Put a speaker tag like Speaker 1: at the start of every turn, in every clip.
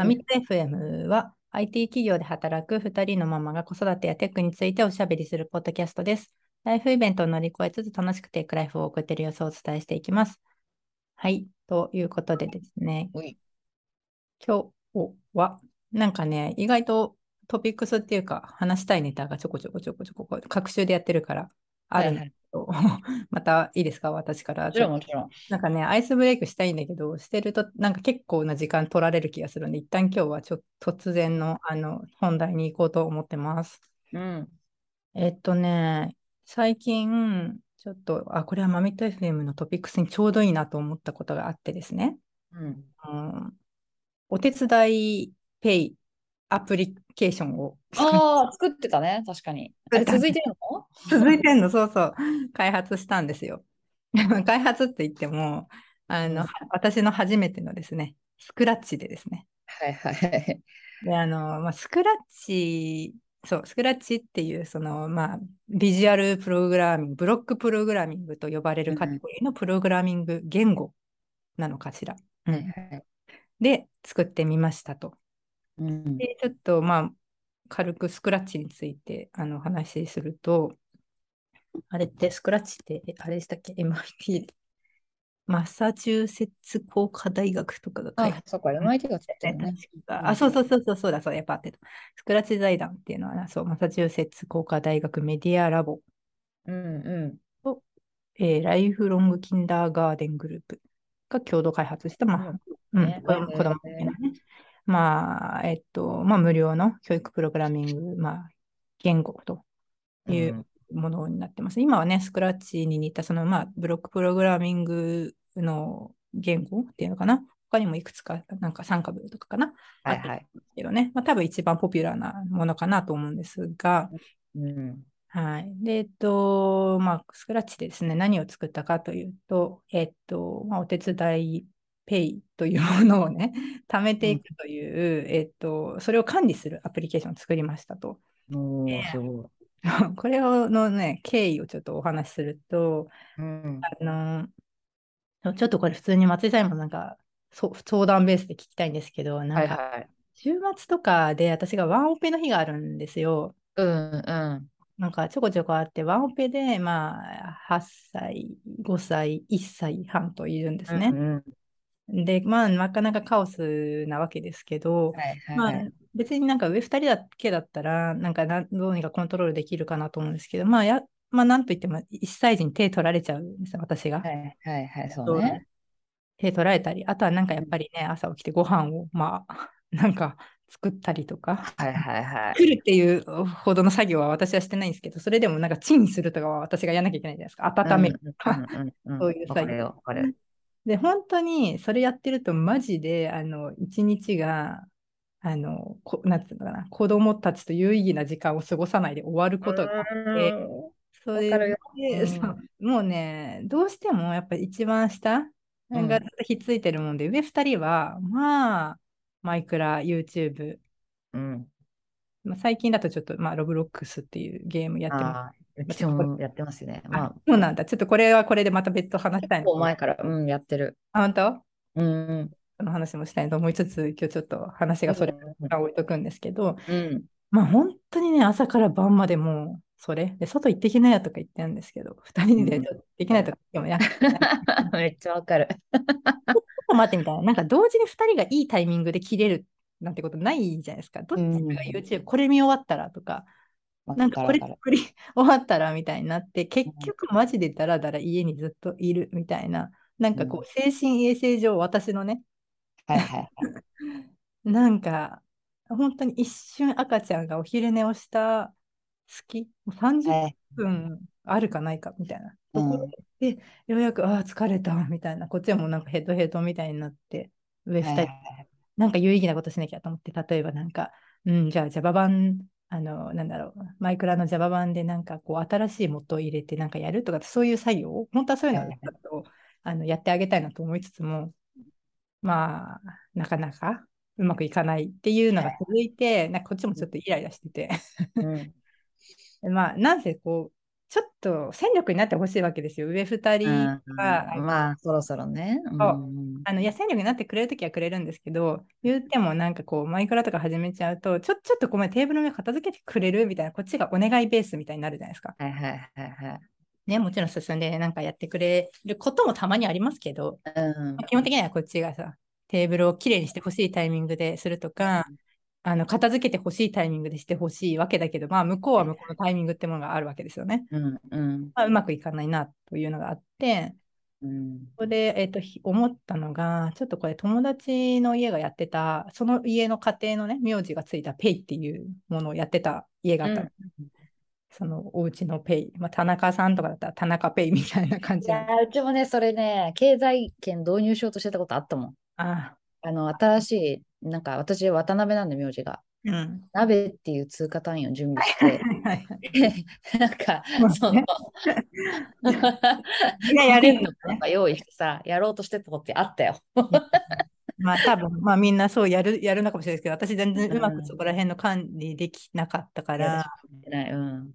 Speaker 1: マミット FM は IT 企業で働く2人のママが子育てやテックについておしゃべりするポッドキャストです。ライフイベントを乗り越えつつ楽しくテックライフを送っている様子をお伝えしていきます。はい。ということでですね、今日はなんかね、意外とトピックスっていうか話したいネタがちょこちょこちょこちょこ各週でやってるからあるんだけど、またいいですか？私から
Speaker 2: もちろん、もちろん。
Speaker 1: なんかね、アイスブレイクしたいんだけど、してると、なんか結構な時間取られる気がするんで、一旦今日はちょっと突然のあの本題に行こうと思ってます。
Speaker 2: うん。
Speaker 1: えっとね、最近、ちょっと、あ、これはマミット FM のトピックスにちょうどいいなと思ったことがあってですね、
Speaker 2: うん。
Speaker 1: うん、お手伝いペイアプリケーションを
Speaker 2: ああ、作ってたね、確かに。あれ続いてるの？
Speaker 1: 続いてんの、そうそう、開発したんですよ。開発って言っても、あの、
Speaker 2: うん
Speaker 1: 私の初めてのですね、スクラッチでですね。
Speaker 2: はいはい。
Speaker 1: で、あの、まあ、スクラッチ、そう、スクラッチっていう、その、まあ、ビジュアルプログラミング、ブロックプログラミングと呼ばれるカテゴリーのプログラミング言語なのかしら。うん
Speaker 2: はいはい。
Speaker 1: で、作ってみましたと。
Speaker 2: うん。
Speaker 1: で、ちょっと、まあ、軽くスクラッチについてあのお話しすると、あれってスクラッチって、えあれでしたっけ ?MIT マサチューセッツ工科大学とかが開発、
Speaker 2: あそっか、MIT が作ってるね。
Speaker 1: あ、そうそうそうそう、そうだ、そうだ、やっぱあってた。スクラッチ財団っていうのはな、そう、マサチューセッツ工科大学メディアラボ、
Speaker 2: うんうん。
Speaker 1: えーライフロングキンダーガーデングループが共同開発した、まあ、うん、子供向けのね。まあ、えっと、まあ、無料の教育プログラミング、まあ、言語というものになってます。今はね、スクラッチに似た、その、まあ、ブロックプログラミングの言語っていうのかな？他にもいくつか、なんか参加部とかかな？
Speaker 2: はいはい。
Speaker 1: けどね、まあ、多分一番ポピュラーなものかなと思うんですが、
Speaker 2: うん。
Speaker 1: はい。で、えっと、まあ、スクラッチでですね、何を作ったかというと、えっと、まあ、お手伝いペイというものをね、貯めていくという、えっと、それを管理するアプリケーションを作りましたと。
Speaker 2: おー、すごい。
Speaker 1: これをのね、経緯をちょっとお話しすると、
Speaker 2: うん。
Speaker 1: あの、ちょっとこれ普通に松井さんにもなんか、そ相談ベースで聞きたいんですけど、なんか、
Speaker 2: はいはい。
Speaker 1: 週末とかで私がワンオペの日があるんですよ。
Speaker 2: うんうん。
Speaker 1: なんかちょこちょこあって、ワンオペで、まあ、8歳、5歳、1歳半といるんですね。
Speaker 2: うんうん。
Speaker 1: で、まあ、なかなかカオスなわけですけど、
Speaker 2: はい
Speaker 1: まあ
Speaker 2: はい。、
Speaker 1: 別になんか上2人だけだったら、なんかなどうにかコントロールできるかなと思うんですけど、まあ、や、まあ、なんといっても1歳児に手取られちゃうんですよ、私が。
Speaker 2: はいはいはい、そうね。
Speaker 1: 手取られたり、あとはなんかやっぱりね、朝起きてご飯を、まあ、なんか作ったりとか、
Speaker 2: はいはいはい。
Speaker 1: 作るっていうほどの作業は私はしてないんですけど、それでもなんかチンするとかは私がやらなきゃいけないじゃないですか。温めるとか。そういう作業。で、本当にそれやってるとマジで、あの、一日が、あの、こなんていうのかな、子供たちと有意義な時間を過ごさないで終わることがあって、それで、
Speaker 2: う
Speaker 1: もうね、どうしてもやっぱり一番下
Speaker 2: うん
Speaker 1: がずっとひっついてるもんで、上二人は、まあ、マイクラ、YouTube、
Speaker 2: うん。
Speaker 1: まあ、最近だとちょっと、まあ、ロブロックスっていうゲームやってます。
Speaker 2: うちもやってますね。ま
Speaker 1: あ
Speaker 2: あ、
Speaker 1: そうなんだ。ちょっとこれはこれでまた別途話したい
Speaker 2: 結構
Speaker 1: の。
Speaker 2: 前から、うん、やってる。
Speaker 1: あ、本当？
Speaker 2: うん
Speaker 1: の話もしたいと思いつつ、今日ちょっと話がそれから置いとくんですけど、
Speaker 2: うん。
Speaker 1: まあ本当にね、朝から晩までもう、それ。で、外行ってきなよとか言ってるんですけど、二人でちょっとできないとか言っても、いや、ちょっ
Speaker 2: めっちゃわかる。
Speaker 1: と待ってみたいな。なんか同時に二人がいいタイミングで切れるなんてことないじゃないですか。どっちかが YouTube、これ見終わったらとか、なんかこれ
Speaker 2: わかるわか
Speaker 1: これ終わったらみたいになって、結局マジでダラダラ家にずっといるみたいな、なんかこう、精神衛生上、私のね、
Speaker 2: るはいはいはい。
Speaker 1: なんか、本当に一瞬赤ちゃんがお昼寝をした隙、もう30
Speaker 2: はい。
Speaker 1: 分あるかないかみたいなところ
Speaker 2: うん
Speaker 1: で、ようやく、ああ、疲れたみたいな、こっちはもうなんかヘトヘトみたいになって、上2人、
Speaker 2: はいはい
Speaker 1: なんか有意義なことしなきゃと思って、例えばなんか、うん、じゃあ Java 版、あの、なんだろう、マイクラの Java 版でなんかこう新しい元を入れてなんかやるとか、そういう作業を、本当はそういうのをちょっとあのやってあげたいなと思いつつも、まあ、なかなかうまくいかないっていうのが続いて、なんかこっちもちょっとイライラしてて、
Speaker 2: うん
Speaker 1: まあ、なんせこう、ちょっと戦力になってほしいわけですよ。上2人が、
Speaker 2: うんまあ、そろそろね。うん
Speaker 1: あのいや戦力になってくれるときはくれるんですけど、言ってもなんかこう、マイクラとか始めちゃうと、ちょちょっとごめん、テーブルの上片付けてくれるみたいな、こっちがお願いベースみたいになるじゃないですか。
Speaker 2: はいはいはいはい。
Speaker 1: ね、もちろん進んでなんかやってくれることもたまにありますけど、
Speaker 2: うん。
Speaker 1: 基本的にはこっちがさ、テーブルをきれいにしてほしいタイミングでするとか、あの片付けてほしいタイミングでしてほしいわけだけど、まあ、向こうは向こうのタイミングってものがあるわけですよね。
Speaker 2: うんうん。
Speaker 1: まあ、うまくいかないなというのがあって、
Speaker 2: うん。
Speaker 1: ここで、えー、とひ思ったのが、ちょっとこれ友達の家がやってた、その家の家庭のね、名字がついたペイっていうものをやってた家があったの。そのお家のペイ。まあ、田中さんとかだったら田中ペイみたいな感
Speaker 2: い
Speaker 1: じなの。
Speaker 2: やーうちもね、それね、経済圏導入しようとしてたことあったもん。
Speaker 1: あ
Speaker 2: あの、新しい、なんか私、渡辺なんで名字が。
Speaker 1: うん。
Speaker 2: 鍋っていう通貨単位を準備して、なんか
Speaker 1: まあ、
Speaker 2: その
Speaker 1: ややれるの
Speaker 2: とか用意してさ、やろうとしてたことってあったよ。
Speaker 1: まあ多分、まあみんなそうやる、やるのかもしれないですけど、私全然うま
Speaker 2: うん
Speaker 1: くそこら辺の管理できなかったから、
Speaker 2: ないうん。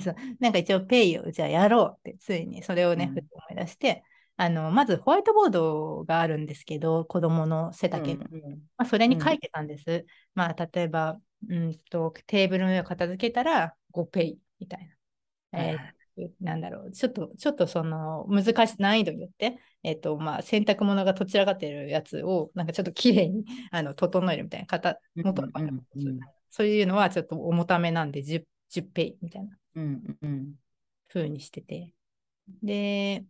Speaker 1: そ うなんか一応ペイをじゃあやろうって、ついにそれをね、
Speaker 2: うん。
Speaker 1: ふっと思い出して、あの、まずホワイトボードがあるんですけど、子供の背丈の。
Speaker 2: うん
Speaker 1: まあ、それに書いてたんです。まあ例えば、うんと、テーブルの上を片付けたら5ペイみたいな。えーなんだろう、ちょっと、ちょっとその難しい難易度によって、えっ、と、まあ、洗濯物がとちらかってるやつを、なんかちょっときれいにあの整えるみたいな、型元の
Speaker 2: うんうんうん
Speaker 1: そういうのはちょっと重ためなんで10、10ペイみたいな
Speaker 2: うんうん
Speaker 1: 風にしてて。で、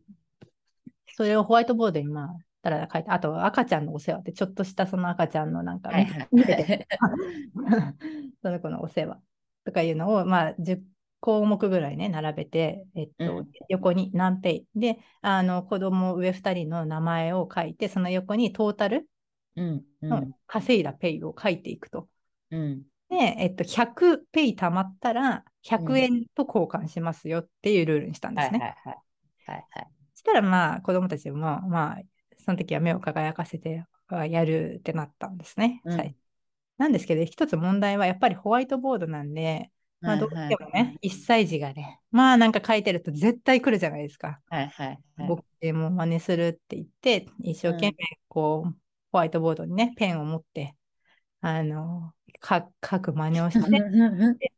Speaker 1: それをホワイトボードにまあ、たら書いて、あと赤ちゃんのお世話って、ちょっとしたその赤ちゃんのなんか、
Speaker 2: はいはい。
Speaker 1: 見てて。その子のお世話とかいうのを、まあ、10項目ぐらいね、並べて、えっと、
Speaker 2: うん。
Speaker 1: 横に何ペイで、あの、子供上2人の名前を書いて、その横にトータル
Speaker 2: うんう
Speaker 1: の
Speaker 2: ん
Speaker 1: 稼いだペイを書いていくと。
Speaker 2: うん。
Speaker 1: で、えっと、100ペイ貯まったら、100円と交換しますよっていうルールにしたんですね。そしたらまあ子供たちもまあその時は目を輝かせてあやるってなったんですね。
Speaker 2: うん
Speaker 1: なんですけど一つ問題はやっぱりホワイトボードなんで、まあ、どうしてもね、1歳児がねまあなんか書いてると絶対来るじゃないですか。
Speaker 2: はいはいはい
Speaker 1: 僕も真似するって言って一生懸命こう、ホワイトボードにねペンを持ってあのか書く真似をして、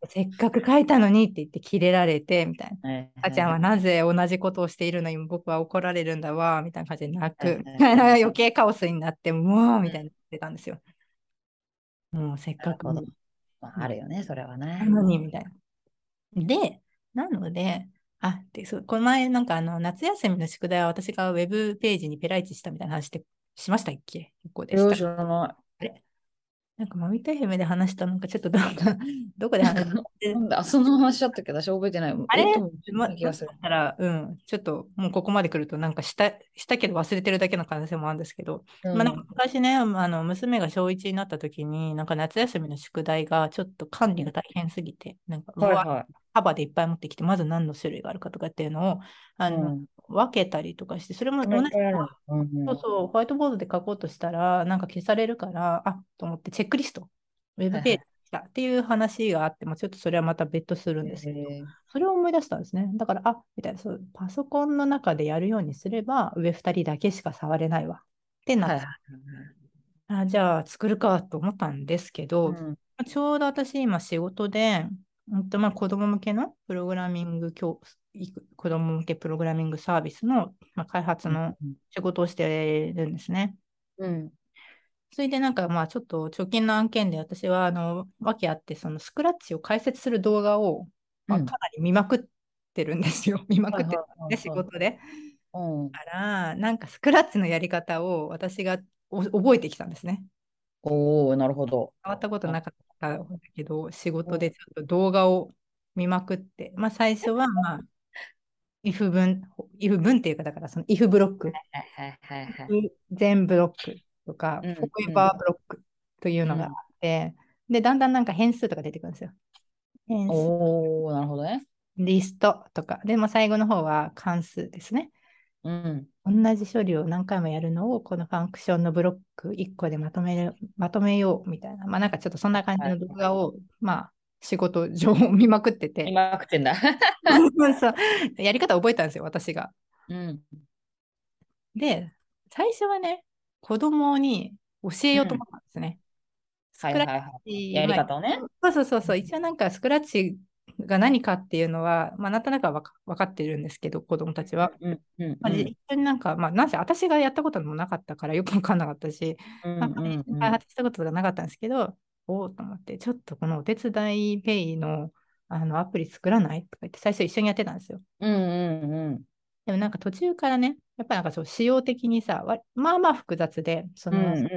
Speaker 1: せっかく書いたのにって言ってキレられてみたいな。
Speaker 2: はい
Speaker 1: 赤ちゃんはなぜ同じことをしているのに僕は怒られるんだわ、みたいな感じで泣く。
Speaker 2: はいはいはい
Speaker 1: 余計カオスになって、もう、みたいになってたんですよ。もうせっかく
Speaker 2: まああるよね、それはね
Speaker 1: な。のに、みたいな。で、なので、あ、で、そうこの前、なんかあの、夏休みの宿題は私がウェブページにペライチしたみたいな話ってしましたっけ？ここでした
Speaker 2: な
Speaker 1: なんか、マミタイフメで話したのか、ちょっとどこか、どこで話した
Speaker 2: い。なんだ、その話だったけど、私覚えてない。
Speaker 1: あれ？
Speaker 2: えっと
Speaker 1: ま、
Speaker 2: 気がする
Speaker 1: だ。から、うん、ちょっともうここまで来ると、なんかしたしたけど忘れてるだけの可能性もあるんですけど、
Speaker 2: うん
Speaker 1: まあ、なんか昔ね、あの娘が小1になった時に、なんか夏休みの宿題がちょっと管理が大変すぎて、なんか、
Speaker 2: はいは
Speaker 1: 束でいっぱい持ってきて、まず何の種類があるかとかっていうのをあ
Speaker 2: い。
Speaker 1: の、
Speaker 2: うん
Speaker 1: 分けたりとかして、それも同じ
Speaker 2: うん
Speaker 1: そうそう、ホワイトボードで書こうとしたら、なんか消されるから、あと思って、チェックリスト、ウェブページだっていう話があっても、ちょっとそれはまた別途するんですけど、それを思い出したんですね。だから、あみたいな、そうパソコンの中でやるようにすれば、上2人だけしか触れないわ。ってなって、
Speaker 2: はいはい
Speaker 1: あじゃあ作るかと思ったんですけど、
Speaker 2: はいうん
Speaker 1: ちょうど私今仕事で、うんとまあ、子供向けのプログラミング教、いく子供向けプログラミングサービスの、まあ、開発の仕事をしてるんですね。
Speaker 2: うん
Speaker 1: それでなんかまあちょっと直近の案件で私はあの訳あってそのスクラッチを解説する動画を、まあ、
Speaker 2: うん
Speaker 1: かなり見まくってるんですよ。見まくってるんですね、仕事で。
Speaker 2: うん
Speaker 1: だからなんかスクラッチのやり方を私がお覚えてきたんですね。
Speaker 2: おおなるほど。
Speaker 1: 変わったことなかったんだけど、仕事でちょっと動画を見まくって、まあ最初はまあ、if 文、if 文っていうか、だからその if ブロック、
Speaker 2: はいはいはいはい。
Speaker 1: 全ブロックとか、
Speaker 2: うん
Speaker 1: forever ブロックというのがあって、で、だんだんなんか変数とか出てくるんですよ。変数、
Speaker 2: おおなるほどね。
Speaker 1: リストとか、でも最後の方は関数ですね。
Speaker 2: うん。
Speaker 1: 同じ処理を何回もやるのを、このファンクションのブロック1個でまとめる、まとめようみたいな、まあなんかちょっとそんな感じの動画を、まあ仕事情報を見まくってて、
Speaker 2: 今食ってんだ。
Speaker 1: そうやり方覚えたんですよ、私が。
Speaker 2: うん。
Speaker 1: で、最初はね、子供に教えようと思ったんですね。スクラッ
Speaker 2: はいはいはい。
Speaker 1: チ、
Speaker 2: やり方をね。
Speaker 1: まあそうそうそうそう、一応なんかスクラッチが何かっていうのは、まあなんとなくはわか分かってるんですけど、子供たちは。
Speaker 2: うんうん
Speaker 1: まあ、一緒になんか、まあ、なんせ私がやったこともなかったからよく分かんなかったし、
Speaker 2: うんうんうん
Speaker 1: 開発したことがなかったんですけど、おおと思って、ちょっとこのお手伝いペイのあのアプリ作らないとか言って、最初一緒にやってたんですよ。
Speaker 2: うんうんうん。
Speaker 1: でもなんか途中からね、やっぱりなんかそう仕様的にさ、わまあまあ複雑で、その、
Speaker 2: うん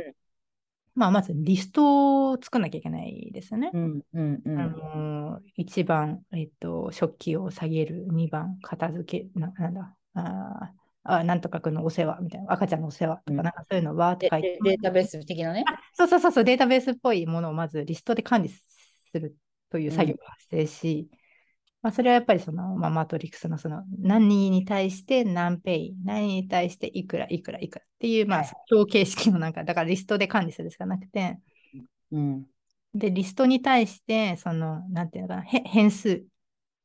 Speaker 1: まあまずリストを作んなきゃいけないですよね。
Speaker 2: うんうんうん
Speaker 1: あのー、1番、えっと、食器を下げる、2番、片付け、ななんだ、あーあ、なんとかくんのお世話みたいな、赤ちゃんのお世話とか、
Speaker 2: うん。
Speaker 1: なんかそういうのわーって
Speaker 2: で
Speaker 1: 書いて、
Speaker 2: でデータベース的なね。
Speaker 1: そうそうそうそう、データベースっぽいものをまずリストで管理するという作業が発生し、まあ、それはやっぱりその、まあ、マトリックスのその何人に対して何ペイ、何に対していくら、いくら、いくらっていう、まあ
Speaker 2: はい、
Speaker 1: 表形式のなんか、だからリストで管理するしかなくて、
Speaker 2: うん。
Speaker 1: で、リストに対して、その、なんていうのかな、へ変数、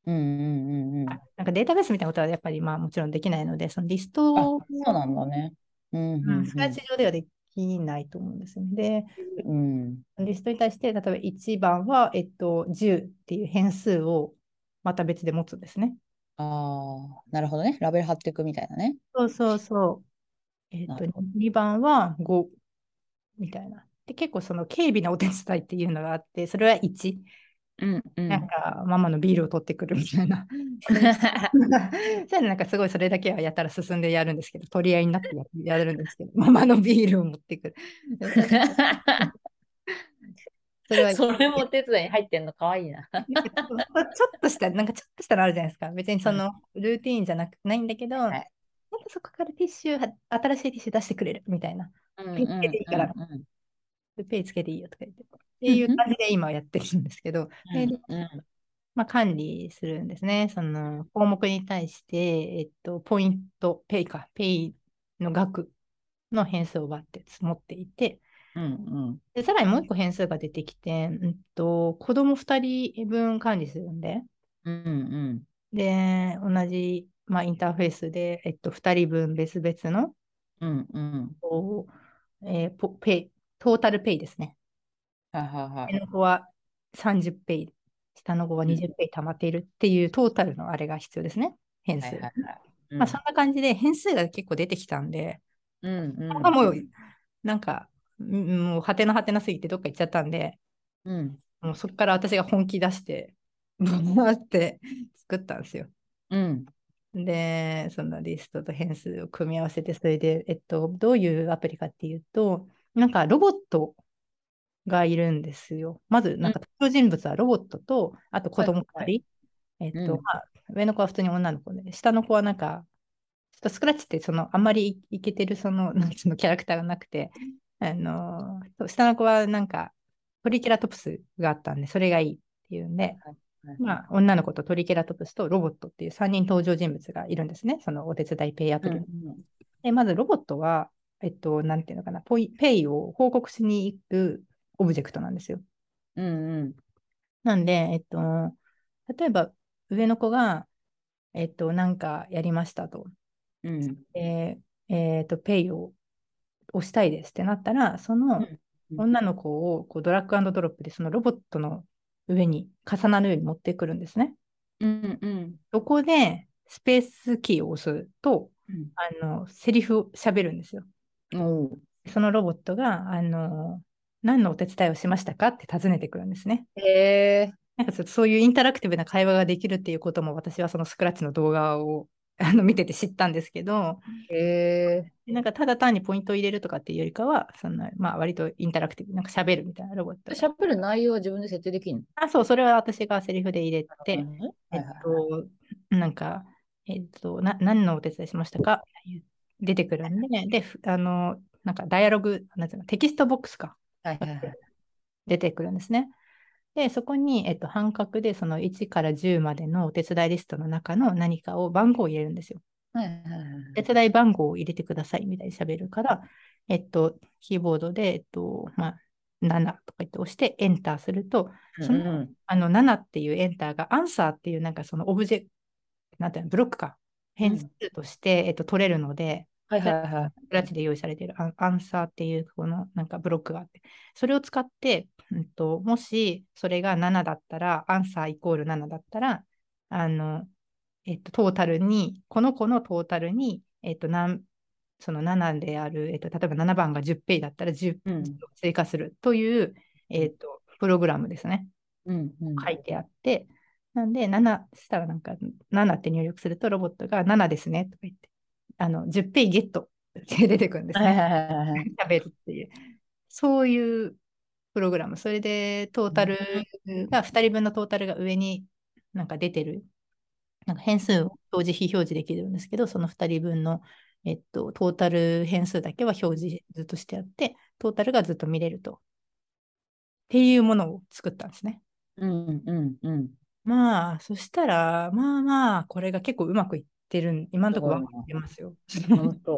Speaker 2: うんうんうんうん。あ、
Speaker 1: なんかデータベースみたいなことはやっぱりまあもちろんできないので、そのリストを、
Speaker 2: そうなんだね。うん
Speaker 1: スクラッチ上ではできないと思うんですよね。
Speaker 2: うん。
Speaker 1: で、リストに対して、例えば1番は、えっと、10っていう変数をまた別で持つんですね。
Speaker 2: ああ、なるほどね。ラベル貼っていくみたいなね。
Speaker 1: そうそうそう。えっと
Speaker 2: なるほ、
Speaker 1: 2番は5みたいな。で、結構その軽微なお手伝いっていうのがあって、それは1。
Speaker 2: うんう
Speaker 1: なんか、ママのビールを取ってくるみたいな。そういうのなんかすごいそれだけはやったら進んでやるんですけど、取り合いになってややるんですけど、ママのビールを持ってくる。それは
Speaker 2: それもお手伝いに入ってんのかわいいな。
Speaker 1: ちょっとした、なんかちょっとしたのあるじゃないですか。別にそのルーティーンじゃなくないんだけど、
Speaker 2: い
Speaker 1: なんかそこからティッシュは、新しいティッシュ出してくれるみたいな。
Speaker 2: うん
Speaker 1: ピッてでいいからペイつけていいよとか言って。っていう感じで今やってるんですけど、まあ、管理するんですね。その項目に対して、えっと、ポイント、ペイか、ペイの額の変数を割って積もっていて、
Speaker 2: うんうん。
Speaker 1: でさらにもう一個変数が出てきて、うんと、子供2人分管理するんで、
Speaker 2: うんうん。
Speaker 1: で、同じ、まあ、インターフェースで、えっと、2人分別々の、
Speaker 2: うんうん。
Speaker 1: えーポペイ、トータルペイですね。
Speaker 2: はいはいはい。
Speaker 1: 上の子は30ペイ、下の子は20ペイ溜まっているっていうトータルのあれが必要ですね。変数。
Speaker 2: はいはいはい。うん。
Speaker 1: まあ、そんな感じで変数が結構出てきたんで、
Speaker 2: うんうん
Speaker 1: なんかもう、なんか、うんもう、はてなはてなすぎてどっか行っちゃったんで、
Speaker 2: うん。
Speaker 1: もうそこから私が本気出して、バーって作ったんですよ。
Speaker 2: うん。
Speaker 1: で、そのリストと変数を組み合わせて、それで、えっと、どういうアプリかっていうと、なんかロボットがいるんですよ。まず、なんか登場人物はロボットと、あと子供2人。
Speaker 2: はいは
Speaker 1: えっと、
Speaker 2: うん
Speaker 1: まあ、上の子は普通に女の子で、下の子はなんか、ちょっとスクラッチってそのあんまりいけてるその、なんつうのキャラクターがなくて、あの、下の子はなんかトリケラトプスがあったんで、それがいいっていうんで、
Speaker 2: はい
Speaker 1: まあ、女の子とトリケラトプスとロボットっていう3人登場人物がいるんですね。そのお手伝いペイアプリ。
Speaker 2: うん
Speaker 1: で、まずロボットは、えっと、なんていうのかな、ペイを報告しに行くオブジェクトなんですよ。
Speaker 2: うんうん
Speaker 1: なんで、えっと、例えば上の子が、えっと、なんかやりましたと。
Speaker 2: うん
Speaker 1: で、えっと、ペイを押したいですってなったら、その
Speaker 2: うん
Speaker 1: 女の子をこうドラッグドロップでそのロボットの上に重なるように持ってくるんですね。
Speaker 2: うんうん
Speaker 1: そこでスペースキーを押すと、
Speaker 2: うん
Speaker 1: あの、セリフを喋るんですよ。そのロボットが、あの、何のお手伝いをしましたか？って尋ねてくるんですね。
Speaker 2: へえ
Speaker 1: なんかそういうインタラクティブな会話ができるっていうことも私はそのスクラッチの動画を あの見てて知ったんですけど、
Speaker 2: へえ
Speaker 1: でなんかただ単にポイントを入れるとかっていうよりかは、そのまあ割とインタラクティブ、なんか喋るみたいなロボット。
Speaker 2: 喋る内容は自分で設定できるの？
Speaker 1: あ、そう、それは私がセリフで入れて、
Speaker 2: はい
Speaker 1: えっと、なんか、えっと、な何のお手伝いしましたか？出てくるんで、で、ふあの、なんかダイアログ、なんていうの、テキストボックスか。
Speaker 2: はい
Speaker 1: 出てくるんですね。で、そこに、えっと、半角でその1から10までのお手伝いリストの中の何かを番号を入れるんですよ。
Speaker 2: はいはいはい
Speaker 1: 手伝い番号を入れてくださいみたいに喋るから、えっと、キーボードで、えっと、まあ、7とか言って押してエンターすると、その,、
Speaker 2: うん。
Speaker 1: あの7っていうエンターがアンサーっていうなんかそのオブジェ、なんていうの、ブロックか、変数として、えっと、取れるので、
Speaker 2: はいはいはい。
Speaker 1: クラッチで用意されているアンサーっていうこのなんかブロックがあって、それを使って、うんと、もしそれが7だったら、アンサーイコール7だったら、あの、えっと、トータルに、この子のトータルに、えっと、なんその7である、えっと、例えば7番が10ペイだったら10
Speaker 2: うん。
Speaker 1: 追加するという、えっと、プログラムですね。
Speaker 2: うんうん。
Speaker 1: 書いてあって、なんで、7したらなんか、7って入力すると、ロボットが7ですねとか言って、あの、10ペイゲットって出てくるんですね。
Speaker 2: はいはいはいはい。
Speaker 1: 食べるっていう。そういうプログラム。それで、トータルが、2人分のトータルが上になんか出てる。なんか変数を表示、非表示できるんですけど、その2人分の、えっと、トータル変数だけは表示ずっとしてあって、トータルがずっと見れると。っていうものを作ったんですね。
Speaker 2: うんうんうん。
Speaker 1: まあ、そしたら、まあまあ、これが結構うまくいってる、今のところうまくいってますよ。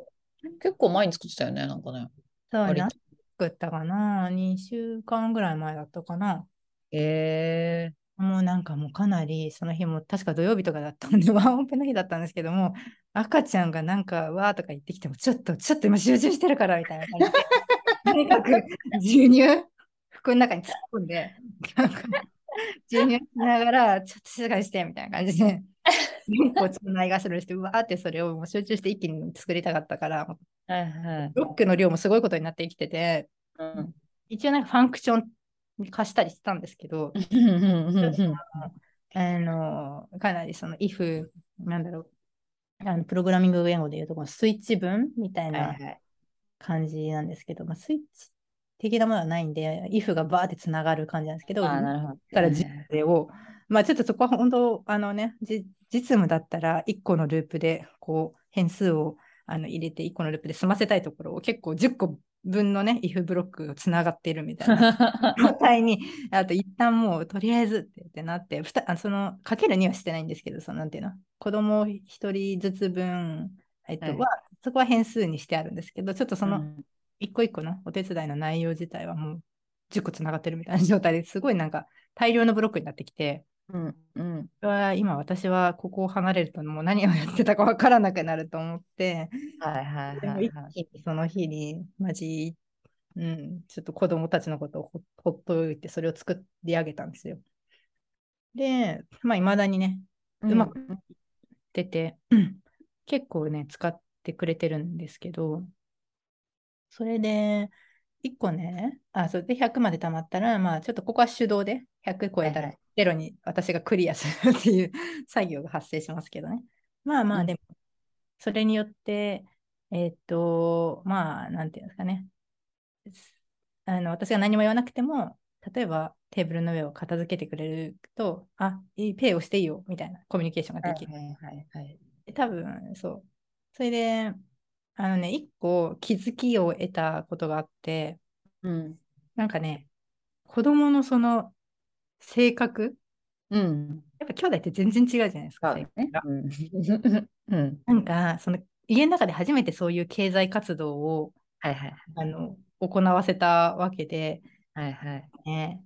Speaker 2: 結構前に作ってたよね、なんかね。
Speaker 1: そう、何作ったかな ?2 週間ぐらい前だったかな
Speaker 2: へえ
Speaker 1: もうなんかもうかなり、その日も確か土曜日とかだったんで、ワンオペの日だったんですけども、赤ちゃんがなんか、わーとか言ってきても、ちょっと、ちょっと今集中してるから、みたいな感じで、とにかく授乳、服の中に突っ込んで、なんか、授乳しながら、ちょっと静かにして、みたいな感じで、こう、つないがするして、うわーってそれをもう集中して一気に作りたかったから、
Speaker 2: はいはい。
Speaker 1: ロックの量もすごいことになってきてて、
Speaker 2: うん
Speaker 1: 一応なんかファンクションに貸したりしたんですけど、あの、かなりその if、なんだろう、あのプログラミング言語でいうとこのスイッチ文みたい
Speaker 2: はい
Speaker 1: な
Speaker 2: はい。
Speaker 1: 感じなんですけど、まあ、スイッチ的なものはないんで、if がバーってつながる感じなんですけど、
Speaker 2: ああ、なるほど。
Speaker 1: から実例を、まあちょっとそこは本当、あのね、じ実務だったら1個のループでこう変数をあの入れて1個のループで済ませたいところを結構10個分のね、if ブロックがつながっているみたいな。状態に、あと一旦もうとりあえずってなって、ふたあそのかけるにはしてないんですけど、そのなんていうの、子供一人ずつ分、えっと
Speaker 2: はい。
Speaker 1: は、そこは変数にしてあるんですけど、ちょっとその
Speaker 2: うん。
Speaker 1: 一個一個のお手伝いの内容自体はもう10個つながってるみたいな状態ですごいなんか大量のブロックになってきて、
Speaker 2: うんうん。
Speaker 1: は今私はここを離れるともう何をやってたかわからなくなると思って、
Speaker 2: はいはいはいはい。
Speaker 1: 気にその日にマジ、うん、ちょっと子供たちのことをほほっといてそれを作り上げたんですよ。で、まあ未だにね、うまく出て、結構ね、使ってくれてるんですけど、それで、1個ね、あ、それで100まで貯まったら、まあ、ちょっとここは手動で100超えたらゼロに私がクリアするっていう 作業が発生しますけどね。まあまあ、
Speaker 2: うん
Speaker 1: でも、それによって、えーっと、まあ、なんていうんですかね。あの、私が何も言わなくても、例えばテーブルの上を片付けてくれると、あ、いいペイをしていいよ、みたいなコミュニケーションができる。
Speaker 2: はいはいはい。
Speaker 1: で多分、そう。それで、あのね、一個気づきを得たことがあって、
Speaker 2: うん。
Speaker 1: なんかね、子供のその性格、
Speaker 2: うん。
Speaker 1: やっぱ兄弟って全然違うじゃないですか。
Speaker 2: そうん。うん。
Speaker 1: なんか、その家の中で初めてそういう経済活動を
Speaker 2: はいはい
Speaker 1: あの行わせたわけで、
Speaker 2: はいはい。
Speaker 1: ね、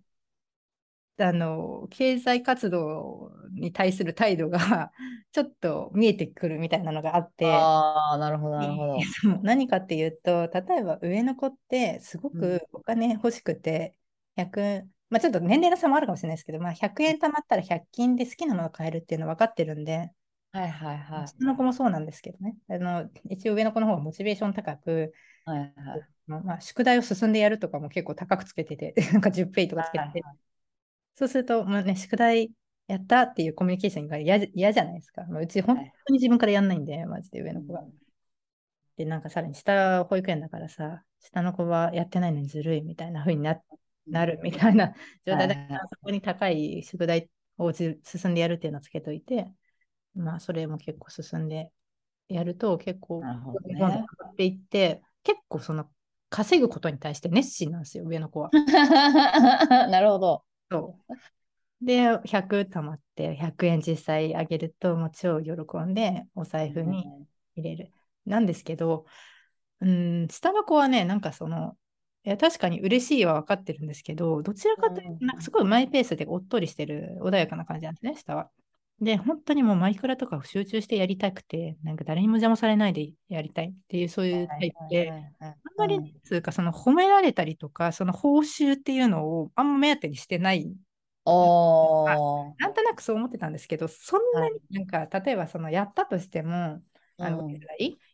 Speaker 1: あの経済活動に対する態度が ちょっと見えてくるみたいなのがあって、
Speaker 2: ああ、なるほどなるほど。
Speaker 1: 何かっていうと、例えば上の子ってすご
Speaker 2: うん
Speaker 1: くお金欲しくて、100、まあちょっと年齢の差もあるかもしれないですけど、まあ100円貯まったら100均で好きなもの買えるっていうの分かってるんで、
Speaker 2: はいはいはい。
Speaker 1: 下の子もそうなんですけどね、あの一応上の子の方がモチベーション高く、
Speaker 2: はいはい。
Speaker 1: まあ、宿題を進んでやるとかも結構高くつけてて、なんか10ペイとかつけてて、そうすると、まあね、宿題やったっていうコミュニケーションが嫌じゃないですか。まあ、うち本当に自分からやんないんで、マジで上の子が。で、なんかさらに下保育園だからさ、下の子はやってないのにずるいみたいな風にななるみたいな状態で、
Speaker 2: はいはい
Speaker 1: そこに高い宿題をじ進んでやるっていうのをつけといて、まあそれも結構進んでやると結構
Speaker 2: なるほどね
Speaker 1: どんどん上がっていって、結構その稼ぐことに対して熱心なんですよ、上の子は。
Speaker 2: なるほど。
Speaker 1: そう。で、100貯まって、100円実際あげると、もう超喜んで、お財布に入れる。なんですけど、うん、下の子はね、なんかその、いや確かに嬉しいは分かってるんですけど、どちらかというと、なんかすごいマイペースでおっとりしてる穏やかな感じなんですね、下は。で、本当にもうマイクラとかを集中してやりたくて、なんか誰にも邪魔されないでやりたいっていう、そういうタイプで、あんまり、ね、つうか、その褒められたりとか、その報酬っていうのをあんま目当てにしてない。
Speaker 2: お
Speaker 1: なんとなくそう思ってたんですけど、そんなになんか、例えばそのやったとしても、あの、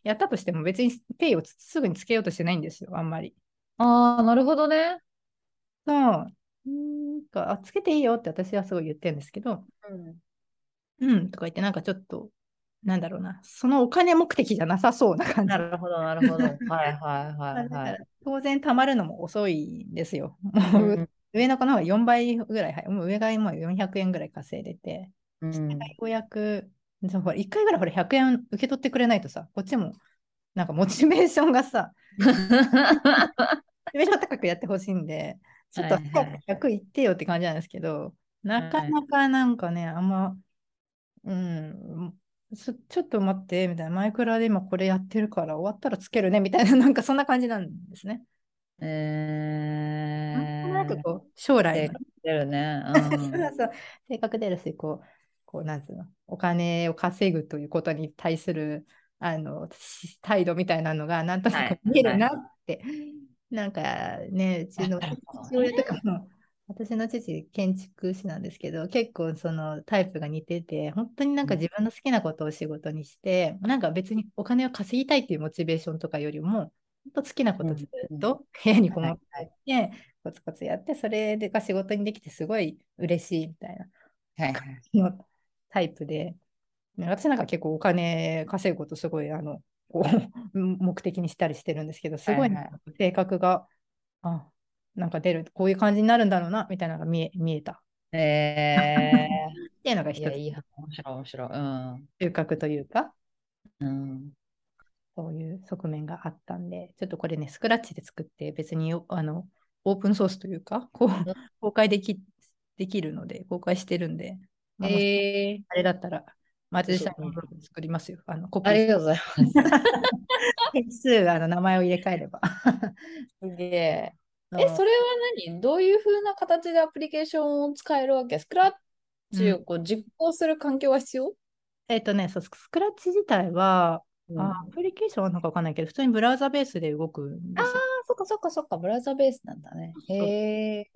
Speaker 1: やったとしても別にペイをすぐにつけようとしてないんですよ、あんまり。
Speaker 2: ああ、なるほどね。
Speaker 1: そう。んかあつけていいよって私はすごい言ってるんですけど、うん、うん、とか言って、なんかちょっと、なんだろうな、そのお金目的じゃなさそうな感じ。
Speaker 2: なるほど、なるほど。はいはいはいはい。
Speaker 1: 当然、たまるのも遅いんですよ。もう、うん、上の子の方が4倍ぐらい、はい、もう上がもう400円ぐらい稼いでて、うん、下がようやく、1回ぐらいほら100円受け取ってくれないとさ、こっちもなんかモチベーションがさ、モチベーション高くやってほしいんで、ちょっと100いってよって感じなんですけど、なかなかなんかね、あんま、うん、ちょっと待って、みたいな、マイクラで今これやってるから終わったらつけるね、みたいな、なんかそんな感じなんですね。
Speaker 2: えー、
Speaker 1: なんかこう、将来
Speaker 2: の。出るね。
Speaker 1: うん、そうそう性格出るし、こう、こうなんつうの、お金を稼ぐということに対するあの態度みたいなのがなんとなく見えるなって、はい、なんかねうちの父親とかも私の父建築士なんですけど結構そのタイプが似てて本当になんか自分の好きなことを仕事にして、うん、なんか別にお金を稼ぎたいっていうモチベーションとかよりも本当好きなことずっと部屋にこもって、はい、コツコツやってそれが仕事にできてすごい嬉しいみたいな、はい、タイプで私なんか結構お金稼ぐことすごいあのこう 目的にしたりしてるんっですけど、すごい、ね、性格が、あなんか出る、こういう感じになるんだろうな、みたいなのが見え見えた。
Speaker 2: え
Speaker 1: ー、っていうのが一つ。
Speaker 2: いい面白い、面白い。うん。
Speaker 1: 収穫というか、
Speaker 2: うん、
Speaker 1: そういう側面があったんで、ちょっとこれね、スクラッチで作って、別にあのオープンソースというか、こう公開できできるので、公開してるんで、
Speaker 2: まあ、えー、
Speaker 1: あれだったら松井さんのブログ作りますよ。あの
Speaker 2: コピーありがとうござい
Speaker 1: ます。数あの名前を入れ替えれば。
Speaker 2: すげえ。え、それは何？どういうふうな形でアプリケーションを使えるわけ？スクラッチをこう実行する環境は必要、うん、
Speaker 1: えっ、ー、とねそう、スクラッチ自体は、うん、アプリケーションはなんかわかんないけど、普通にブラウザベースで動くんですよ。ああ、
Speaker 2: そっかそっかそっか、ブラウザベースなんだね。へえ。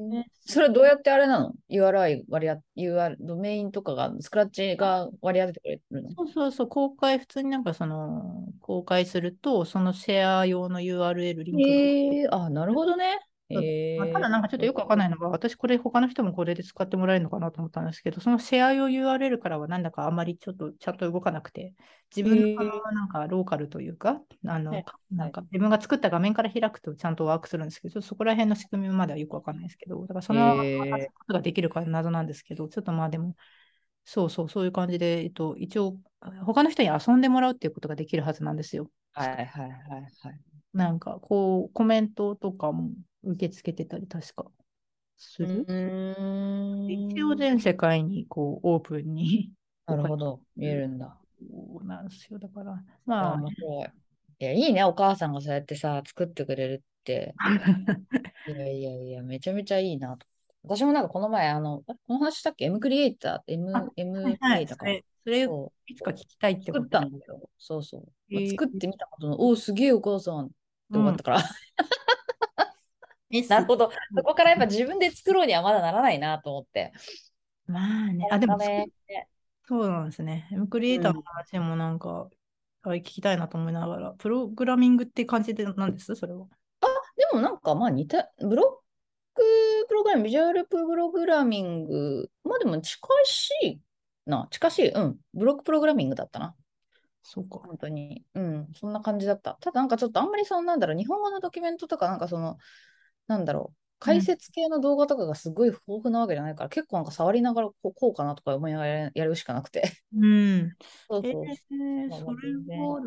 Speaker 2: それどうやってあれなの ?URI 割り当 UR、ドメインとかが、スクラッチが割り当ててくれるの？
Speaker 1: そうそうそう、公開、普通になんかその、公開すると、そのシェア用の URL リンク。
Speaker 2: へえ、あ、なるほどね。
Speaker 1: えー、ただなんかちょっとよくわかんないのが、私これ他の人もこれで使ってもらえるのかなと思ったんですけど、そのシェア用 URL からはなんだかあんまりちょっとちゃんと動かなくて、自分のなんかローカルというか、あの、なんか自分が作った画面から開くとちゃんとワークするんですけど、そこら辺の仕組みまではよくわかんないですけど、だからそのことができるか謎なんですけど、ちょっとまあでも、そうそう、そういう感じで、えっと、一応、他の人に遊んでもらうっていうことができるはずなんですよ。
Speaker 2: はいはいはいはい。
Speaker 1: なんか、こう、コメントとかも受け付けてたり、確かする？一応全世界にこうオープンに。
Speaker 2: なるほど、見えるんだ。
Speaker 1: そうなんですよ。だから、まあ。面
Speaker 2: 白い。いや、いいね、お母さんがそうやってさ、作ってくれるって。いやいやいや、めちゃめちゃいいなと。私もなんかこの前、あの、この話したっけ ?M クリエイター ?M、M クリエイターか。
Speaker 1: それをいつか聞きたいって
Speaker 2: 作ったんだよ。そうそう。えー、作ってみたことの、おお、すげえお母さんって思ったから。なるほど。そこからやっぱ自分で作ろうにはまだならないなと思って。
Speaker 1: まあね。あ、でも、そうなんですね。M クリエイターの話もなんか、うん、聞きたいなと思いながら、プログラミングって感じでなんです？それは。
Speaker 2: あ、でもなんかまあ似た、ブロックプログラミング、ビジュアルプログラミング、まあでも近しいな、近しい、うん、ブロックプログラミングだったな。
Speaker 1: そうか。
Speaker 2: 本当に。うん、そんな感じだった。ただなんかちょっとあんまりそのなんだろう、日本語のドキュメントとかなんかその、なんだろう、解説系の動画とかがすごい豊富なわけじゃないから、うん、結構なんか触りながらこうこうかなとか思いながらやるしかなくて。
Speaker 1: うん。そうそう。えー、それは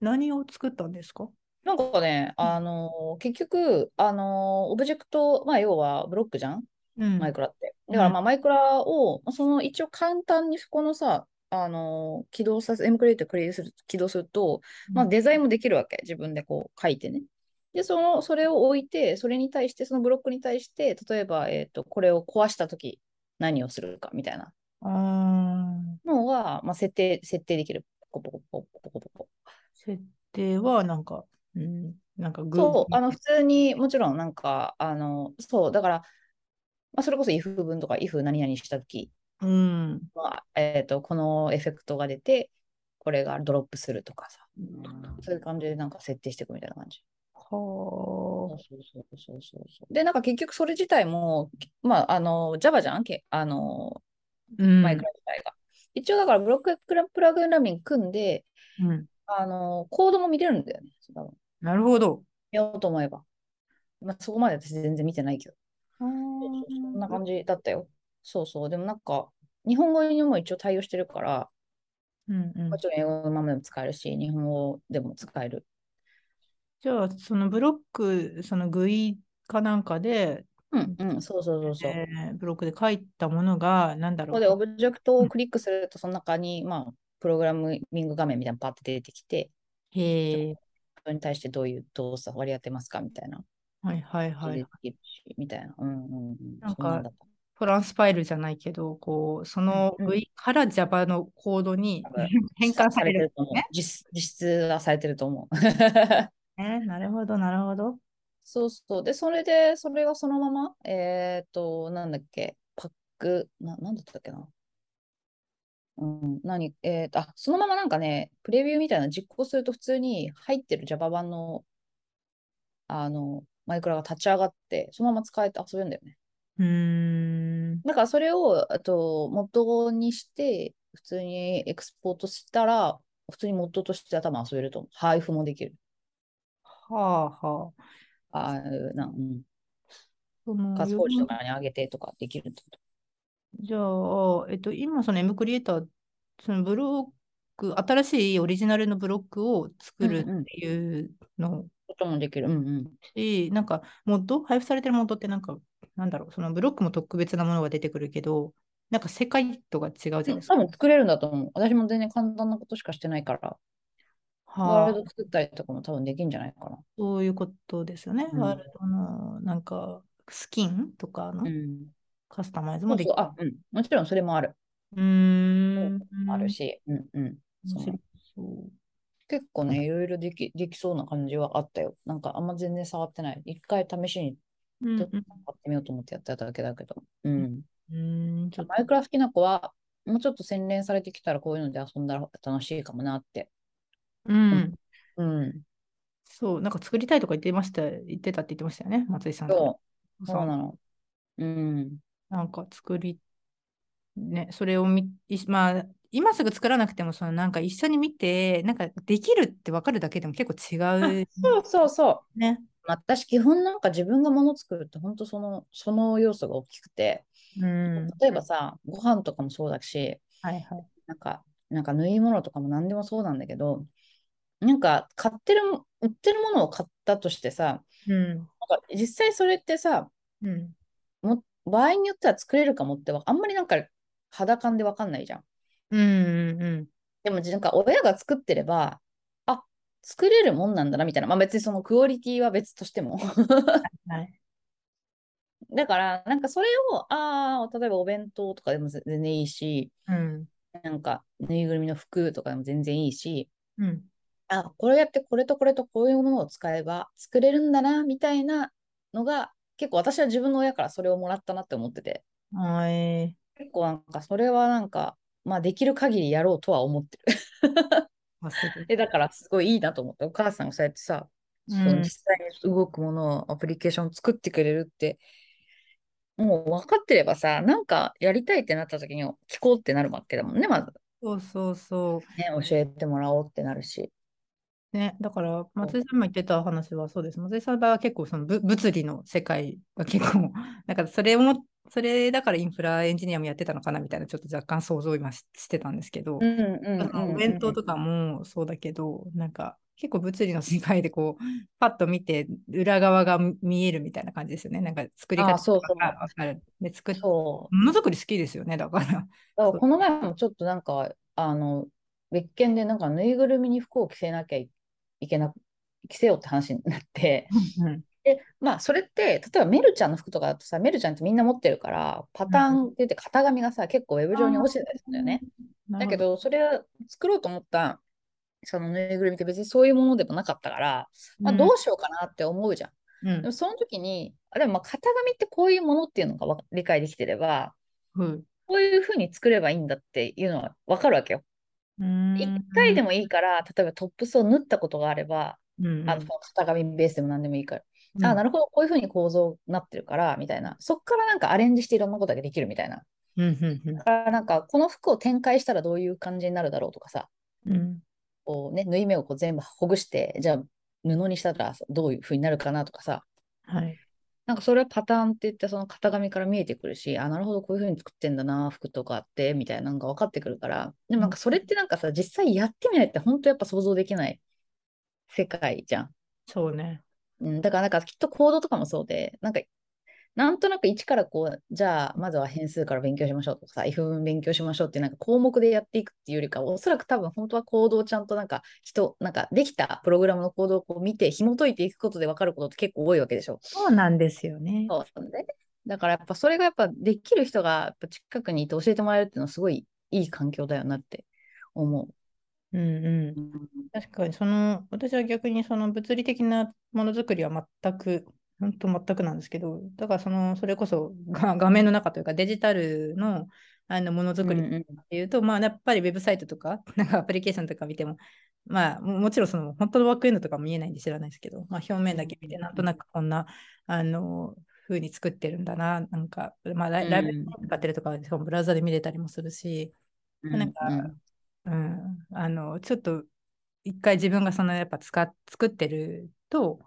Speaker 1: 何を作ったんですか？
Speaker 2: なんかね、あのー、結局、あのー、オブジェクト、まあ、要はブロックじゃん、うん、マイクラって。だから、まあ、マイクラを、その一応簡単にこのさ、あのー、起動させ、エムクリエイトクリエイトする、起動すると、まあ、デザインもできるわけ。自分でこう書いてね。で、その、それを置いて、それに対して、そのブロックに対して、例えば、えっ、と、これを壊したとき、何をするかみたいなのが、まあ、設定、設定できる。ポコポコポコポコポコ。
Speaker 1: 設定はなんか、うん、なんかグ
Speaker 2: そう、あの、普通に、もちろん、なんか、あの、そう、だから、まあ、それこそ if 文とか if 何々したとき、
Speaker 1: うん。
Speaker 2: まあえっ、と、このエフェクトが出て、これがドロップするとかさ、そういう感じでなんか設定していくみたいな感じ。
Speaker 1: は
Speaker 2: そうそうそうそうそうそう。で、なんか結局それ自体も、まあ、あの、Java じゃん？け、あの、
Speaker 1: あ。うん。
Speaker 2: マイクロ自体が。一応だからブロックプラグラミング組んで、
Speaker 1: うん。
Speaker 2: あの、コードも見れるんだよね。
Speaker 1: なるほど。
Speaker 2: やろうと思えば。まあ、そこまで私全然見てないけど。そんな感じだったよ。そうそう。でもなんか、日本語にも一応対応してるから、
Speaker 1: うんうん
Speaker 2: もちろん英語のままでも使えるし、日本語でも使える。
Speaker 1: じゃあ、そのブロック、その GUI かなんかで、
Speaker 2: うんうん、そうそうそうそう。
Speaker 1: えーブロックで書いたものが、なんだろう。
Speaker 2: ここでオブジェクトをクリックすると、その中に、まあ、プログラミング画面みたいなのパッて出てきて、
Speaker 1: へえ。
Speaker 2: それに対してどういう動作割り当てますかみたいな。
Speaker 1: はいはいはい
Speaker 2: みたいな。うんうんうん。
Speaker 1: なんかトランスファイルじゃないけど、こう、その
Speaker 2: うんうん
Speaker 1: GUI から Java のコードに
Speaker 2: 多分
Speaker 1: 変換される。
Speaker 2: と思う。実実質はされてると思う。
Speaker 1: ね、なるほど、なるほど。
Speaker 2: そうそう。で、それで、それがそのまま、えっ、と、なんだっけ、パック、な、なんだったっけな？うん、何、えっ、と、あ、そのままなんかね、プレビューみたいなの実行すると普通に入ってる Java 版の、あの、マイクラが立ち上がって、そのまま使えて遊べるんだよね。
Speaker 1: うーん。
Speaker 2: だからそれを、あと、モッドにして、普通にエクスポートしたら、普通にモッドとしては多分遊べると思う。配布もできる。
Speaker 1: はあはあ。
Speaker 2: ああな、うん。
Speaker 1: その
Speaker 2: カスフォージとかに上げてとかできるってこと？
Speaker 1: じゃあ、えっと、今その M クリエイター、そのブロック、新しいオリジナルのブロックを作る
Speaker 2: うんうん
Speaker 1: っていうの
Speaker 2: こともできる。うんうん。
Speaker 1: し、なんか、モッド、配布されてるモッドってなんか、なんだろう、そのブロックも特別なものが出てくるけど、なんか世界とが違うじゃないですか。
Speaker 2: 多分作れるんだと思う。私も全然簡単なことしかしてないから、ワ
Speaker 1: はあ
Speaker 2: ールド作ったりとかも多分できるんじゃないかな。
Speaker 1: そういうことですよね。
Speaker 2: うん
Speaker 1: ワールドの、なんか、スキンとかの
Speaker 2: うん。
Speaker 1: カスタマイズ
Speaker 2: そうそう、
Speaker 1: もできる。
Speaker 2: あ、うん。もちろんそれもある。
Speaker 1: うーん。
Speaker 2: あるし、うんうん。
Speaker 1: 面白そう。
Speaker 2: 結構ね、いろいろできできそうな感じはあったよ。なんかあんま全然触ってない。一回試しに
Speaker 1: うん
Speaker 2: ちょっとやってみようと思ってやっただけだけど。うん。
Speaker 1: うん。うん、ちょっと
Speaker 2: マイクラ好きな子は、もうちょっと洗練されてきたらこういうので遊んだら楽しいかもなって。
Speaker 1: うん。
Speaker 2: うん。
Speaker 1: そう、なんか作りたいとか言ってました、言ってたって言ってましたよね、松井さん。
Speaker 2: そう、
Speaker 1: そ
Speaker 2: そうなの。うん。
Speaker 1: なんか作り、ね、それをみ、いまあ、今すぐ作らなくても、そのなんか一緒に見て、なんかできるって分かるだけでも結構違う
Speaker 2: そうそうそう。
Speaker 1: ね。
Speaker 2: まあ私、基本なんか自分がもの作るって本当その、その要素が大きくて、
Speaker 1: うん。
Speaker 2: 例えばさ、ご飯とかもそうだし、
Speaker 1: はいはい。
Speaker 2: なんか、なんか縫い物とかも何でもそうなんだけど、なんか買ってるも、売ってるものを買ったとしてさ、
Speaker 1: うん。
Speaker 2: なんか実際それってさ、
Speaker 1: うん。
Speaker 2: も場合によっては作れるかもってわあんまりなんか肌感でわかんないじゃん。
Speaker 1: うん。うん。
Speaker 2: でもなんか親が作ってれば、あ、作れるもんなんだなみたいな。まあ別にそのクオリティは別としても。
Speaker 1: はい。
Speaker 2: だから、なんかそれを、ああ、例えばお弁当とかでも全然いいし、
Speaker 1: うん。
Speaker 2: なんかぬいぐるみの服とかでも全然いいし、
Speaker 1: うん。
Speaker 2: あ、これやってこれとこれとこういうものを使えば作れるんだな、みたいなのが、結構私は自分の親からそれをもらったなって思ってて、
Speaker 1: はい。
Speaker 2: 結構なんかそれはなんか、まあできる限りやろうとは思ってる。
Speaker 1: あすごい
Speaker 2: で、だからすごいいいなと思って、お母さんがそうやってさ、
Speaker 1: うん
Speaker 2: 実際に動くものを、アプリケーションを作ってくれるって、もう分かってればさ、なんかやりたいってなった時に聞こうってなるわけだもんね、まず。
Speaker 1: そうそうそう。
Speaker 2: ね、教えてもらおうってなるし。
Speaker 1: ね、だから松井さんも言ってた話はそうです。松井さんの場合は結構そのぶ物理の世界が結構、だからそれをも、それだからインフラエンジニアもやってたのかなみたいなちょっと若干想像を今ししてたんですけど、お弁当とかもそうだけど、なんか結構物理の世界でこう、パッと見て裏側が見えるみたいな感じですよね。なんか作り方とかが分かる。で、作っ。ものづくり好きですよね、だから。
Speaker 2: だからこの前もちょっとなんか、あの、別件でなんかぬいぐるみに服を着せなきゃいけな着せようって話になって、
Speaker 1: うん
Speaker 2: で、まあ、それって、例えばメルちゃんの服とかだとさ、メルちゃんってみんな持ってるから、パターンって言って型紙がさ、結構ウェブ上に落ちてたりするんだよね。だけ、ど、それを作ろうと思った、そのぬいぐるみって別にそういうものでもなかったから、まあ、どうしようかなって思うじゃん。
Speaker 1: うん
Speaker 2: でもその時に、あでもまあ型紙ってこういうものっていうのがわ理解できてれば、
Speaker 1: うん
Speaker 2: こういうふうに作ればいいんだっていうのは分かるわけよ。
Speaker 1: うん
Speaker 2: 一回でもいいから、例えばトップスを縫ったことがあれば、
Speaker 1: うん
Speaker 2: あの型紙ベースでも何でもいいから、
Speaker 1: うん。
Speaker 2: あなるほど、こういうふうに構造になってるから、みたいな。そっからなんかアレンジしていろんなことができるみたいな。
Speaker 1: うん
Speaker 2: だからなんか、この服を展開したらどういう感じになるだろうとかさ、
Speaker 1: うん。
Speaker 2: こうね、縫い目をこう全部ほぐして、じゃあ布にしたらどういうふうになるかなとかさ、
Speaker 1: はい。
Speaker 2: なんかそれはパターンって言ってその型紙から見えてくるし、あ、なるほど、こういうふうに作ってんだな、服とかって、みたいなのが分かってくるから、でもなんかそれってなんかさ、実際やってみないって本当やっぱ想像できない世界じゃん。
Speaker 1: そうね。
Speaker 2: うん、だからなんかきっとコードとかもそうで、なんかなんとなく一からこう、じゃあまずは変数から勉強しましょうとかさ、if 文勉強しましょうっていうなんか項目でやっていくっていうよりかは、おそらく多分本当はコードをちゃんとなんか人、なんかできたプログラムのコードをこう見て紐解いていくことで分かることって結構多いわけでしょ。
Speaker 1: そうなんですよね。
Speaker 2: そうなんで、だからやっぱそれがやっぱできる人がやっぱ近くにいて教えてもらえるっていうのはすごいいい環境だよなって思う。
Speaker 1: うんうん。確かに、その、私は逆にその物理的なものづくりは全く、本当全くなんですけど、だからその、それこそが画面の中というかデジタルのあのものづくりっ
Speaker 2: うんうん。
Speaker 1: ていうと、まあやっぱりウェブサイトとか、なんかアプリケーションとか見ても、まあももちろんその本当のバックエンドとか見えないんで知らないですけど、まあ表面だけ見て、なんとなくこんな、あの、風に作ってるんだな、なんか、まあライライブ
Speaker 2: うん
Speaker 1: 使ってるとかはしかもブラウザで見れたりもするし、
Speaker 2: うん
Speaker 1: なんか
Speaker 2: うん
Speaker 1: うん、あの、ちょっと一回自分がそのやっぱ使っ作ってると、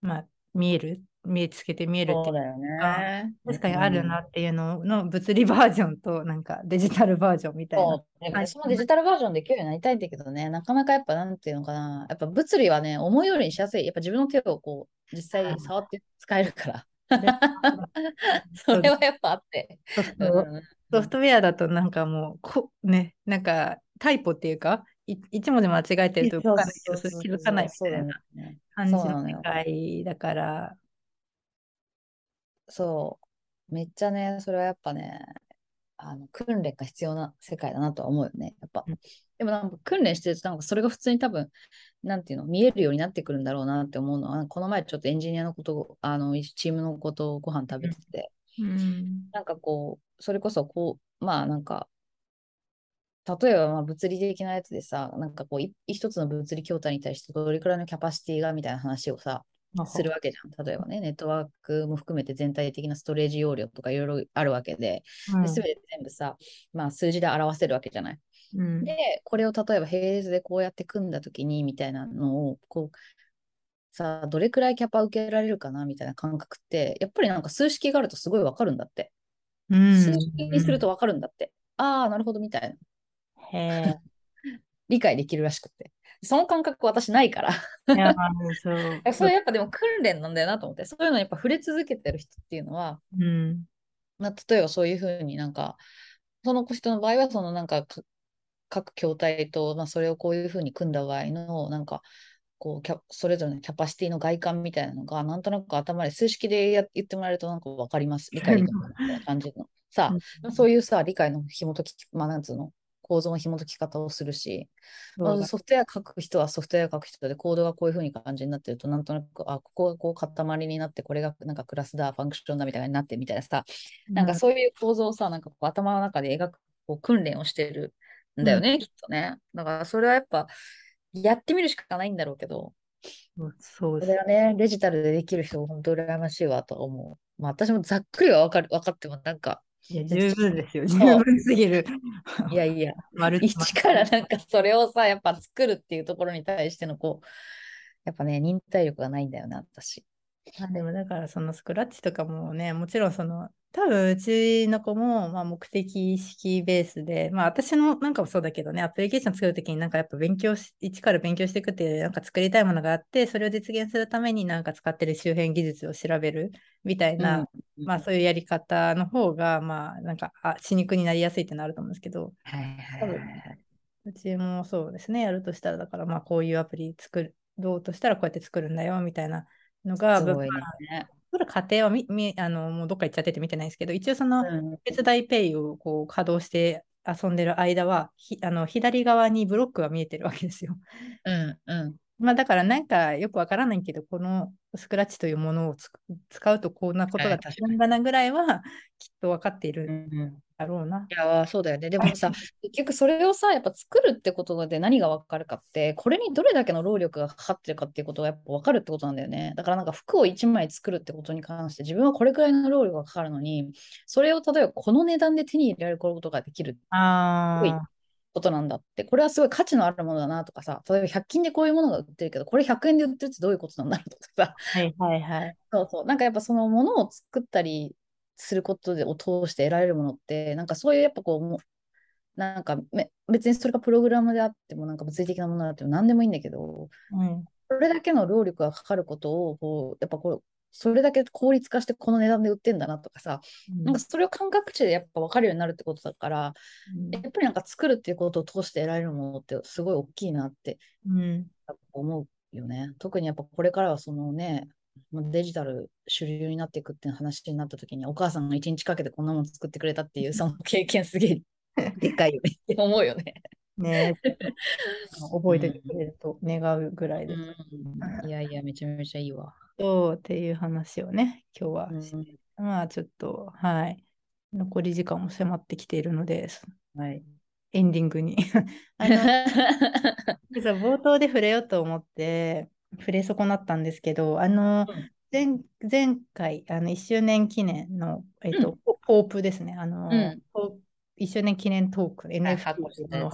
Speaker 1: まあ見える、見えつけて見えるっていう
Speaker 2: そうだよね。
Speaker 1: 確かにあるなっていうのの物理バージョンとなんかデジタルバージョンみたいな。
Speaker 2: 私もデジタルバージョンできるようになりたいんだけどね、なかなかやっぱなんていうのかな、やっぱ物理はね、思うようにしやすい。やっぱ自分の手をこう、実際触って使えるから。それはやっぱあって。
Speaker 1: ソフトウェアだとなんかもうこね、なんかタイポっていうか、い一文字間違えてると動かない
Speaker 2: そう
Speaker 1: 気づかないみたいな
Speaker 2: ね
Speaker 1: 感じの世。界だから、
Speaker 2: そう。めっちゃね、それはやっぱね、あの訓練が必要な世界だなとは思うよね。やっぱ
Speaker 1: うん。
Speaker 2: でもなんか訓練してると、なんかそれが普通に多分、なんていうの、見えるようになってくるんだろうなって思うのは、この前ちょっとエンジニアのことを、あの、チームのことをご飯食べてて、
Speaker 1: うん
Speaker 2: なんかこう、それこそこう、まあなんか、例えばまあ物理的なやつでさ、なんかこう、い一つの物理筐体に対してどれくらいのキャパシティがみたいな話をさ、するわけじゃん。例えばね、ネットワークも含めて全体的なストレージ容量とかいろいろあるわけで、
Speaker 1: うん
Speaker 2: で全て全部さ、まあ、数字で表せるわけじゃない。
Speaker 1: うん
Speaker 2: で、これを例えば並列でこうやって組んだときにみたいなのを、こう、さあ、どれくらいキャパ受けられるかなみたいな感覚って、やっぱりなんか数式があるとすごいわかるんだって。
Speaker 1: うん
Speaker 2: 数式にするとわかるんだって。ああ、なるほどみたいな。
Speaker 1: へえ。
Speaker 2: 理解できるらしくて。その感覚私ないから。
Speaker 1: いや、そう。
Speaker 2: それやっぱでも訓練なんだよなと思って、そういうのやっぱ触れ続けてる人っていうのは、
Speaker 1: うん。
Speaker 2: まあ、例えばそういうふうになんか、その人の場合は、そのなんかか各筐体と、まあ、それをこういうふうに組んだ場合の、なんか、こうキャそれぞれのキャパシティの外観みたいなのが、なんとなく頭で数式でや言ってもらえるとなんか分かります、理解できますみたいな感じの。さあ、そういうさ、理解の紐解き、まあ、なんつうの、構造の紐解き方をするし、ま
Speaker 1: そうだ
Speaker 2: ずソフトウェア書く人はソフトウェア書く人で、コードがこういうふうに感じになってると、なんとなく、あ、ここがこう塊になって、これがなんかクラスだ、ファンクションだみたいになってみたいなさ、なんかそういう構造をさ、なんかこう頭の中で描くこう訓練をしてるんだよね、きっとね。だからそれはやっぱ、やってみるしかないんだろうけど、
Speaker 1: うんそう
Speaker 2: そ
Speaker 1: です。
Speaker 2: れはね、デジタルでできる人、本当羨ましいわと思う。まあ私もざっくりは分かる分かっても、なんか、
Speaker 1: いや、十分ですよ。十分すぎる。
Speaker 2: いやいや、
Speaker 1: 丸
Speaker 2: 一からなんかそれをさ、やっぱ作るっていうところに対してのこう、やっぱね、忍耐力がないんだよな、私。
Speaker 1: まあでもだからそのスクラッチとかもね、もちろんその、多分うちの子もまあ目的意識ベースで、まあ私のなんかもそうだけどね、アプリケーション作るときになんかやっぱ勉強し、一から勉強していくっていう、なんか作りたいものがあって、それを実現するためになんか使ってる周辺技術を調べるみたいな、
Speaker 2: うん
Speaker 1: まあそういうやり方の方が、まあなんか、あ、歯肉になりやすいってのあると思うんですけど、
Speaker 2: はいはいう
Speaker 1: ちもそうですね、やるとしたら、だからまあこういうアプリ作どうとしたらこうやって作るんだよみたいなのが、
Speaker 2: すごいね。
Speaker 1: 作る過程はみみあのもうどっか行っちゃってて見てないんですけど、一応その
Speaker 2: うん
Speaker 1: 手伝いペイをこう稼働して遊んでる間は、ひあの左側にブロックが見えてるわけですよ。
Speaker 2: うんうん。
Speaker 1: まあだからなんかよくわからないけど、このスクラッチというものを使うとこんなことができるんだなぐらいはきっと分かっているだろうな。
Speaker 2: いやー、そうだよね。でもさ、結局それをさ、やっぱ作るってことで何が分かるかって、これにどれだけの労力がかかってるかっていうことがやっぱ分かるってことなんだよね。だからなんか服を1枚作るってことに関して、自分はこれくらいの労力がかかるのに、それを例えばこの値段で手に入れられることができる
Speaker 1: あ
Speaker 2: すごいことなんだって、これはすごい価値のあるものだなとかさ、例えば100均でこういうものが売ってるけど、これ100円で売ってるってどういうことなんだろうとかさ、
Speaker 1: はいはいはい。
Speaker 2: そうそう。なんかやっぱそのものを作ったりすることでを通して得られるものって、なんかそういうやっぱこう、なんかめ別にそれがプログラムであっても、なんか物理的なものだっても何でもいいんだけど、
Speaker 1: うん。
Speaker 2: それだけの労力がかかることを、こう、やっぱこう、それだけ効率化してこの値段で売ってんだなとかさ、なんかそれを感覚値でやっぱ分かるようになるってことだから、
Speaker 1: うん。
Speaker 2: やっぱりなんか作るっていうことを通して得られるものってすごい大きいなって
Speaker 1: うん。
Speaker 2: 思うよね。特にやっぱこれからはそのね、デジタル主流になっていくっていう話になった時に、お母さんが一日かけてこんなもの作ってくれたっていうその経験すげえ でかいよねって思うよね。
Speaker 1: ね 覚えててくれると願うぐらいです。
Speaker 2: いやいや、めちゃめちゃいいわ。
Speaker 1: そうっていう話をね、今日は
Speaker 2: うん
Speaker 1: まあちょっと、はい。残り時間も迫ってきているので、
Speaker 2: はい。
Speaker 1: エンディングに。あの冒頭で触れようと思って、触れ損なったんですけど、あの、
Speaker 2: うん。
Speaker 1: 前前回、あの1周年記念の、えっと、ポープですね。あの、
Speaker 2: うん。
Speaker 1: ポ1周年記念トーク、NFT の。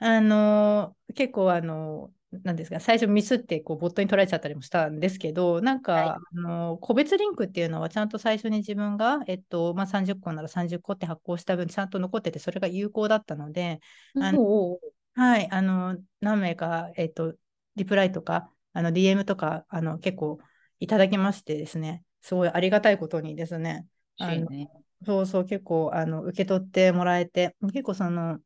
Speaker 1: あの、結構、あの、なんですか、最初ミスってこうボットに取られちゃったりもしたんですけど、なんか、
Speaker 2: はい。
Speaker 1: あの個別リンクっていうのはちゃんと最初に自分が、えっとまあ、30個なら30個って発行した分ちゃんと残っててそれが有効だったので、あのはい、あの、何名か、えっと、リプライとか、あの、DM とか、あの、結構いただきましてですね、すごいありがたいことにですね、あの。そうそう、結構、あの、受け取ってもらえて、結構その、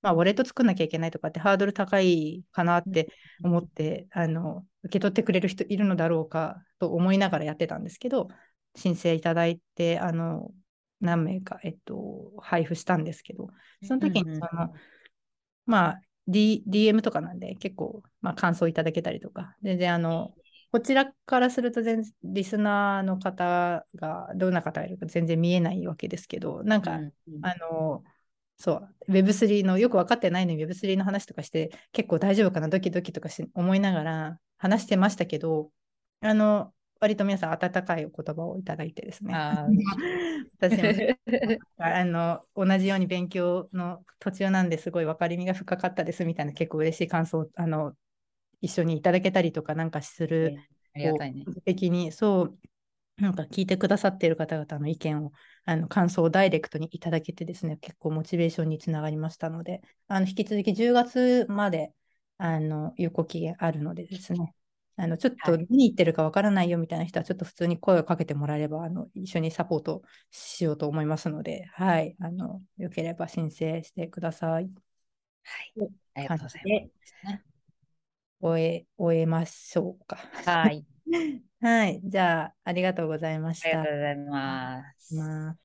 Speaker 1: まあ、ウォレット作んなきゃいけないとかってハードル高いかなって思って、あの、受け取ってくれる人いるのだろうかと思いながらやってたんですけど、申請いただいて、あの、何名か、えっと、配布したんですけど、その時に
Speaker 2: うんうん。
Speaker 1: その、まあ、D、DM とかなんで結構、まあ、感想いただけたりとか、全然あの、こちらからすると全リスナーの方がどんな方がいるか全然見えないわけですけど、なんか、
Speaker 2: うんうん。
Speaker 1: あの、そう、Web3 のよく分かってないのに Web3 の話とかして、結構大丈夫かな、ドキドキとかし思いながら話してましたけど、あの、割と皆さん温かいお言葉をいただいてですね。私も あの同じように勉強の途中なんですごい分かりみが深かったですみたいな結構嬉しい感想をあの一緒にいただけたりとかなんかする、
Speaker 2: ありがたいね。
Speaker 1: 的にそうなんか聞いてくださっている方々の意見をあの感想をダイレクトにいただけてですね結構モチベーションにつながりましたのであの引き続き10月まであの有効期限あるのでですねあのちょっと
Speaker 2: はい
Speaker 1: 見に行ってるかわからないよみたいな人はちょっと普通に声をかけてもらえればあの一緒にサポートしようと思いますので、はい、あのよければ申請してください。
Speaker 2: はい。ありがとうござい
Speaker 1: で
Speaker 2: ますね。
Speaker 1: 終え終えましょうか。
Speaker 2: はい。
Speaker 1: はい、じゃあありがとうございました
Speaker 2: ありがとう。ございます。
Speaker 1: ます